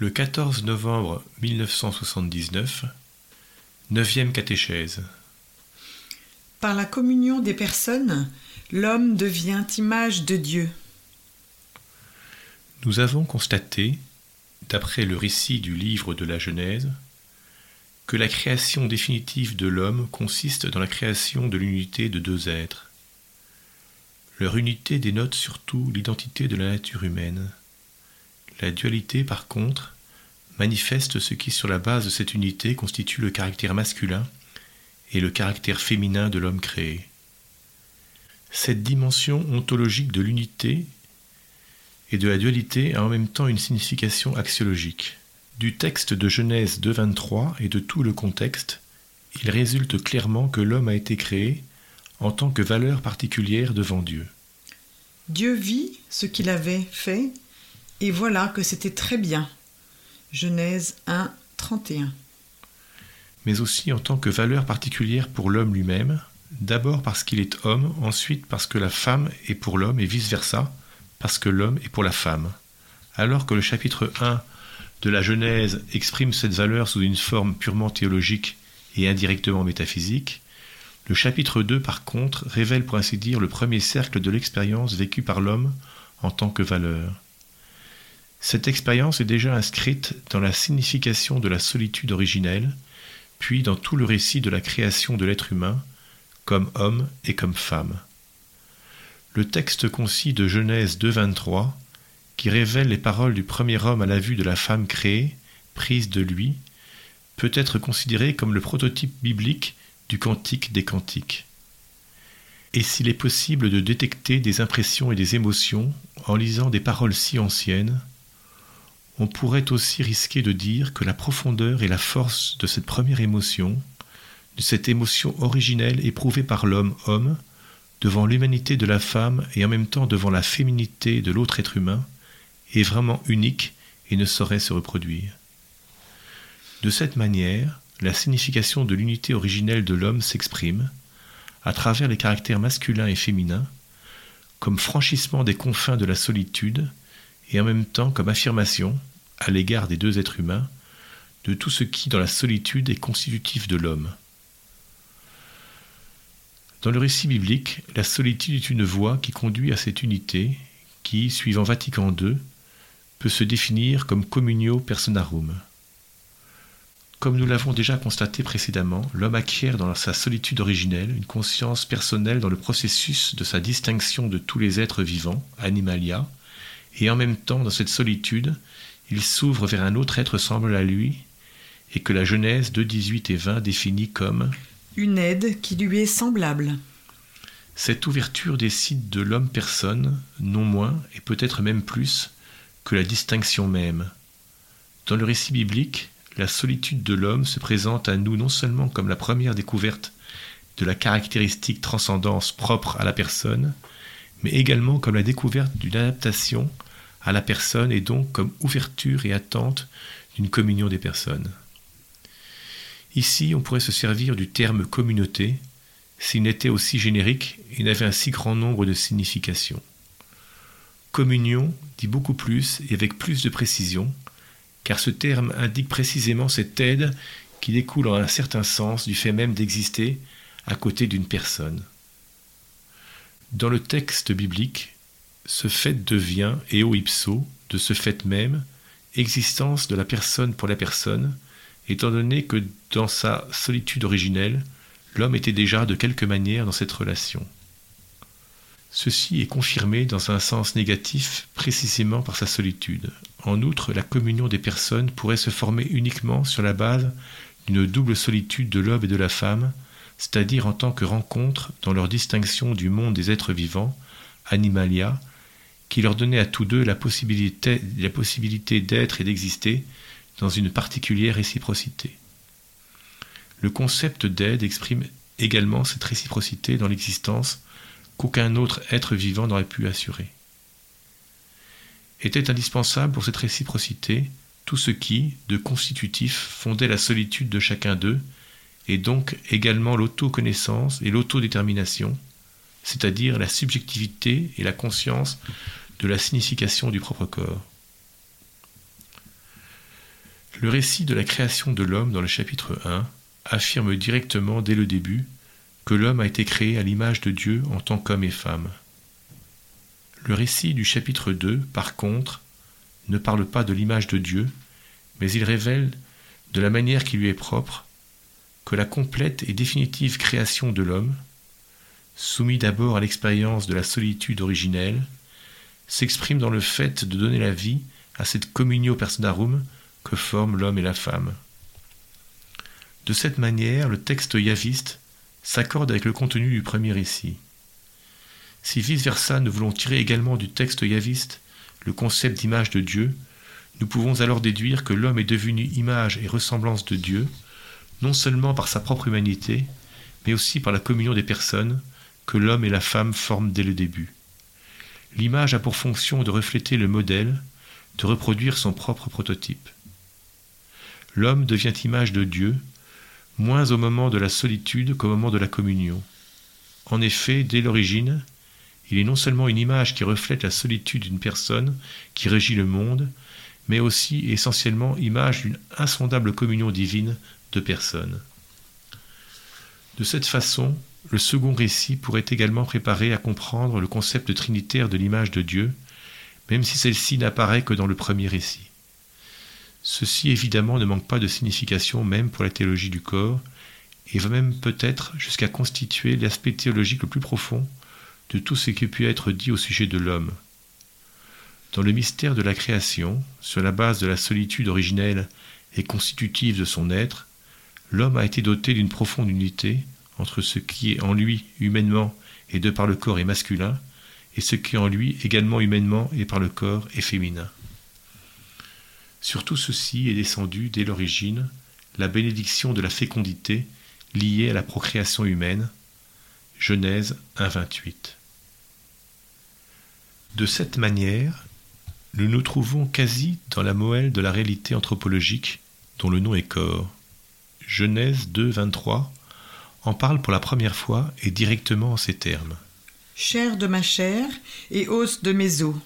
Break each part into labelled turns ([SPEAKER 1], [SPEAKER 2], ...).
[SPEAKER 1] Le 14 novembre 1979, neuvième catéchèse.
[SPEAKER 2] Par la communion des personnes, l'homme devient image de Dieu.
[SPEAKER 1] Nous avons constaté, d'après le récit du livre de la Genèse, que la création définitive de l'homme consiste dans la création de l'unité de deux êtres. Leur unité dénote surtout l'identité de la nature humaine. La dualité, par contre, manifeste ce qui, sur la base de cette unité, constitue le caractère masculin et le caractère féminin de l'homme créé. Cette dimension ontologique de l'unité et de la dualité a en même temps une signification axiologique. Du texte de Genèse 2.23 et de tout le contexte, il résulte clairement que l'homme a été créé en tant que valeur particulière devant Dieu.
[SPEAKER 2] Dieu vit ce qu'il avait fait et voilà que c'était très bien. Genèse 1, 31.
[SPEAKER 1] Mais aussi en tant que valeur particulière pour l'homme lui-même, d'abord parce qu'il est homme, ensuite parce que la femme est pour l'homme et vice-versa, parce que l'homme est pour la femme. Alors que le chapitre 1 de la Genèse exprime cette valeur sous une forme purement théologique et indirectement métaphysique, le chapitre 2 par contre révèle pour ainsi dire le premier cercle de l'expérience vécue par l'homme en tant que valeur. Cette expérience est déjà inscrite dans la signification de la solitude originelle, puis dans tout le récit de la création de l'être humain, comme homme et comme femme. Le texte concis de Genèse 2.23, qui révèle les paroles du premier homme à la vue de la femme créée, prise de lui, peut être considéré comme le prototype biblique du cantique des cantiques. Et s'il est possible de détecter des impressions et des émotions en lisant des paroles si anciennes, on pourrait aussi risquer de dire que la profondeur et la force de cette première émotion, de cette émotion originelle éprouvée par l'homme-homme, devant l'humanité de la femme et en même temps devant la féminité de l'autre être humain, est vraiment unique et ne saurait se reproduire. De cette manière, la signification de l'unité originelle de l'homme s'exprime, à travers les caractères masculins et féminins, comme franchissement des confins de la solitude, et en même temps comme affirmation, à l'égard des deux êtres humains, de tout ce qui, dans la solitude, est constitutif de l'homme. Dans le récit biblique, la solitude est une voie qui conduit à cette unité, qui, suivant Vatican II, peut se définir comme communio personarum. Comme nous l'avons déjà constaté précédemment, l'homme acquiert dans sa solitude originelle une conscience personnelle dans le processus de sa distinction de tous les êtres vivants, animalia, et en même temps, dans cette solitude, il s'ouvre vers un autre être semblable à lui, et que la Genèse de 18 et 20 définit comme
[SPEAKER 2] une aide qui lui est semblable.
[SPEAKER 1] Cette ouverture décide de l'homme-personne, non moins, et peut-être même plus, que la distinction même. Dans le récit biblique, la solitude de l'homme se présente à nous non seulement comme la première découverte de la caractéristique transcendance propre à la personne, mais également comme la découverte d'une adaptation à la personne et donc comme ouverture et attente d'une communion des personnes. Ici, on pourrait se servir du terme communauté s'il n'était aussi générique et n'avait un si grand nombre de significations. Communion dit beaucoup plus et avec plus de précision, car ce terme indique précisément cette aide qui découle en un certain sens du fait même d'exister à côté d'une personne. Dans le texte biblique, ce fait devient, eo ipso, de ce fait même, existence de la personne pour la personne, étant donné que dans sa solitude originelle, l'homme était déjà de quelque manière dans cette relation. Ceci est confirmé dans un sens négatif précisément par sa solitude. En outre, la communion des personnes pourrait se former uniquement sur la base d'une double solitude de l'homme et de la femme, c'est-à-dire en tant que rencontre dans leur distinction du monde des êtres vivants, animalia, qui leur donnait à tous deux la possibilité, la possibilité d'être et d'exister dans une particulière réciprocité. Le concept d'aide exprime également cette réciprocité dans l'existence qu'aucun autre être vivant n'aurait pu assurer. Était indispensable pour cette réciprocité tout ce qui, de constitutif, fondait la solitude de chacun d'eux, et donc également l'autoconnaissance et l'autodétermination, c'est-à-dire la subjectivité et la conscience de la signification du propre corps. Le récit de la création de l'homme dans le chapitre 1 affirme directement dès le début que l'homme a été créé à l'image de Dieu en tant qu'homme et femme. Le récit du chapitre 2, par contre, ne parle pas de l'image de Dieu, mais il révèle, de la manière qui lui est propre, que la complète et définitive création de l'homme, soumis d'abord à l'expérience de la solitude originelle, s'exprime dans le fait de donner la vie à cette communio personarum que forment l'homme et la femme. De cette manière, le texte yaviste s'accorde avec le contenu du premier récit. Si vice-versa nous voulons tirer également du texte yaviste le concept d'image de Dieu, nous pouvons alors déduire que l'homme est devenu image et ressemblance de Dieu, non seulement par sa propre humanité, mais aussi par la communion des personnes que l'homme et la femme forment dès le début. L'image a pour fonction de refléter le modèle, de reproduire son propre prototype. L'homme devient image de Dieu, moins au moment de la solitude qu'au moment de la communion. En effet, dès l'origine, il est non seulement une image qui reflète la solitude d'une personne qui régit le monde, mais aussi et essentiellement image d'une insondable communion divine de personnes. De cette façon, le second récit pourrait également préparer à comprendre le concept trinitaire de l'image de Dieu, même si celle-ci n'apparaît que dans le premier récit. Ceci évidemment ne manque pas de signification même pour la théologie du corps, et va même peut-être jusqu'à constituer l'aspect théologique le plus profond de tout ce qui pu être dit au sujet de l'homme. Dans le mystère de la création, sur la base de la solitude originelle et constitutive de son être, l'homme a été doté d'une profonde unité entre ce qui est en lui humainement et de par le corps est masculin, et ce qui est en lui également humainement et par le corps est féminin. Sur tout ceci est descendu dès l'origine la bénédiction de la fécondité liée à la procréation humaine. Genèse 1.28. De cette manière, nous nous trouvons quasi dans la moelle de la réalité anthropologique dont le nom est corps. Genèse 2.23 en parle pour la première fois et directement en ces termes.
[SPEAKER 2] Chair de ma chair et os de mes os.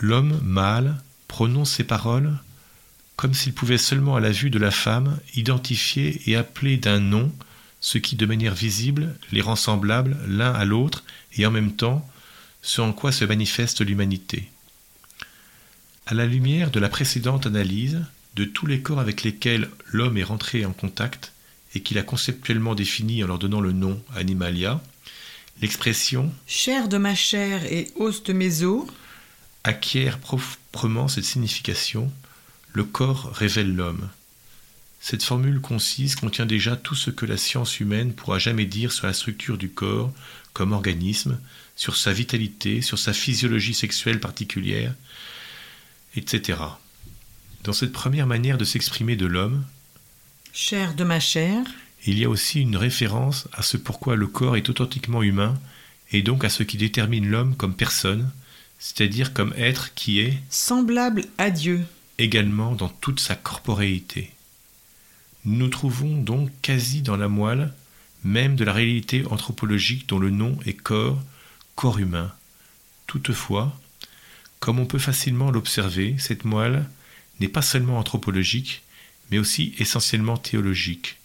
[SPEAKER 1] L'homme mâle prononce ces paroles comme s'il pouvait seulement à la vue de la femme identifier et appeler d'un nom ce qui de manière visible les rend semblables l'un à l'autre et en même temps ce en quoi se manifeste l'humanité. À la lumière de la précédente analyse de tous les corps avec lesquels l'homme est rentré en contact et qu'il a conceptuellement défini en leur donnant le nom animalia, l'expression
[SPEAKER 2] chair de ma chair et os de mes os
[SPEAKER 1] acquiert proprement cette signification, le corps révèle l'homme. Cette formule concise contient déjà tout ce que la science humaine pourra jamais dire sur la structure du corps comme organisme, sur sa vitalité, sur sa physiologie sexuelle particulière, etc. Dans cette première manière de s'exprimer de l'homme,
[SPEAKER 2] chair de ma chair,
[SPEAKER 1] il y a aussi une référence à ce pourquoi le corps est authentiquement humain et donc à ce qui détermine l'homme comme personne, c'est-à-dire comme être qui est
[SPEAKER 2] semblable à Dieu,
[SPEAKER 1] également dans toute sa corporéité. Nous nous trouvons donc quasi dans la moelle même de la réalité anthropologique dont le nom est corps, corps humain. Toutefois, comme on peut facilement l'observer, cette moelle n'est pas seulement anthropologique, mais aussi essentiellement théologique.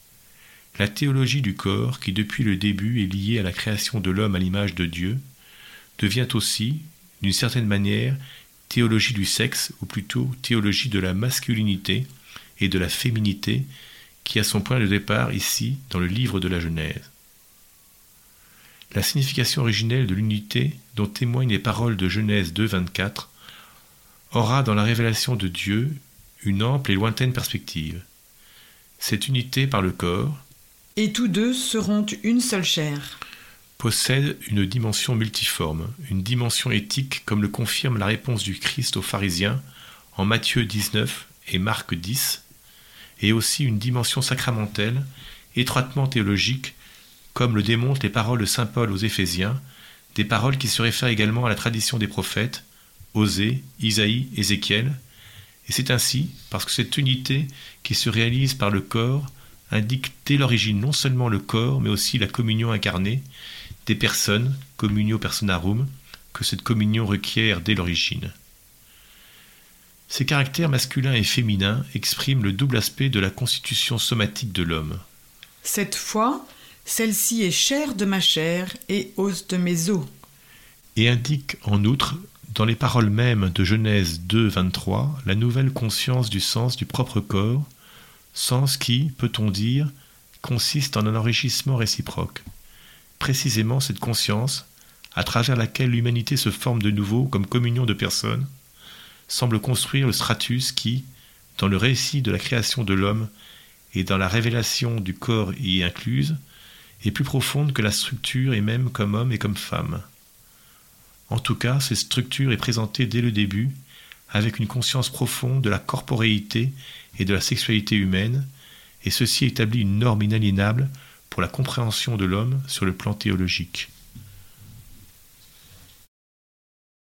[SPEAKER 1] La théologie du corps, qui depuis le début est liée à la création de l'homme à l'image de Dieu, devient aussi, d'une certaine manière, théologie du sexe, ou plutôt théologie de la masculinité et de la féminité, qui a son point de départ ici dans le livre de la Genèse. La signification originelle de l'unité dont témoignent les paroles de Genèse 2.24 aura dans la révélation de Dieu une ample et lointaine perspective. Cette unité par le corps,
[SPEAKER 2] et tous deux seront une seule chair
[SPEAKER 1] possède une dimension multiforme, une dimension éthique comme le confirme la réponse du Christ aux pharisiens en Matthieu 19 et Marc 10, et aussi une dimension sacramentelle, étroitement théologique, comme le démontrent les paroles de Saint Paul aux Éphésiens, des paroles qui se réfèrent également à la tradition des prophètes, Osée, Isaïe, Ézéchiel, et c'est ainsi, parce que cette unité qui se réalise par le corps indique dès l'origine non seulement le corps, mais aussi la communion incarnée, des personnes, communio personarum, que cette communion requiert dès l'origine. Ces caractères masculins et féminins expriment le double aspect de la constitution somatique de l'homme.
[SPEAKER 2] Cette fois, celle-ci est chair de ma chair et os de mes os.
[SPEAKER 1] Et indique en outre, dans les paroles mêmes de Genèse 2, 23, la nouvelle conscience du sens du propre corps, sens qui, peut-on dire, consiste en un enrichissement réciproque. Précisément cette conscience, à travers laquelle l'humanité se forme de nouveau comme communion de personnes, semble construire le stratus qui, dans le récit de la création de l'homme et dans la révélation du corps y incluse, est plus profonde que la structure et même comme homme et comme femme. En tout cas, cette structure est présentée dès le début, avec une conscience profonde de la corporéité et de la sexualité humaine, et ceci établit une norme inaliénable pour la compréhension de l'homme sur le plan théologique.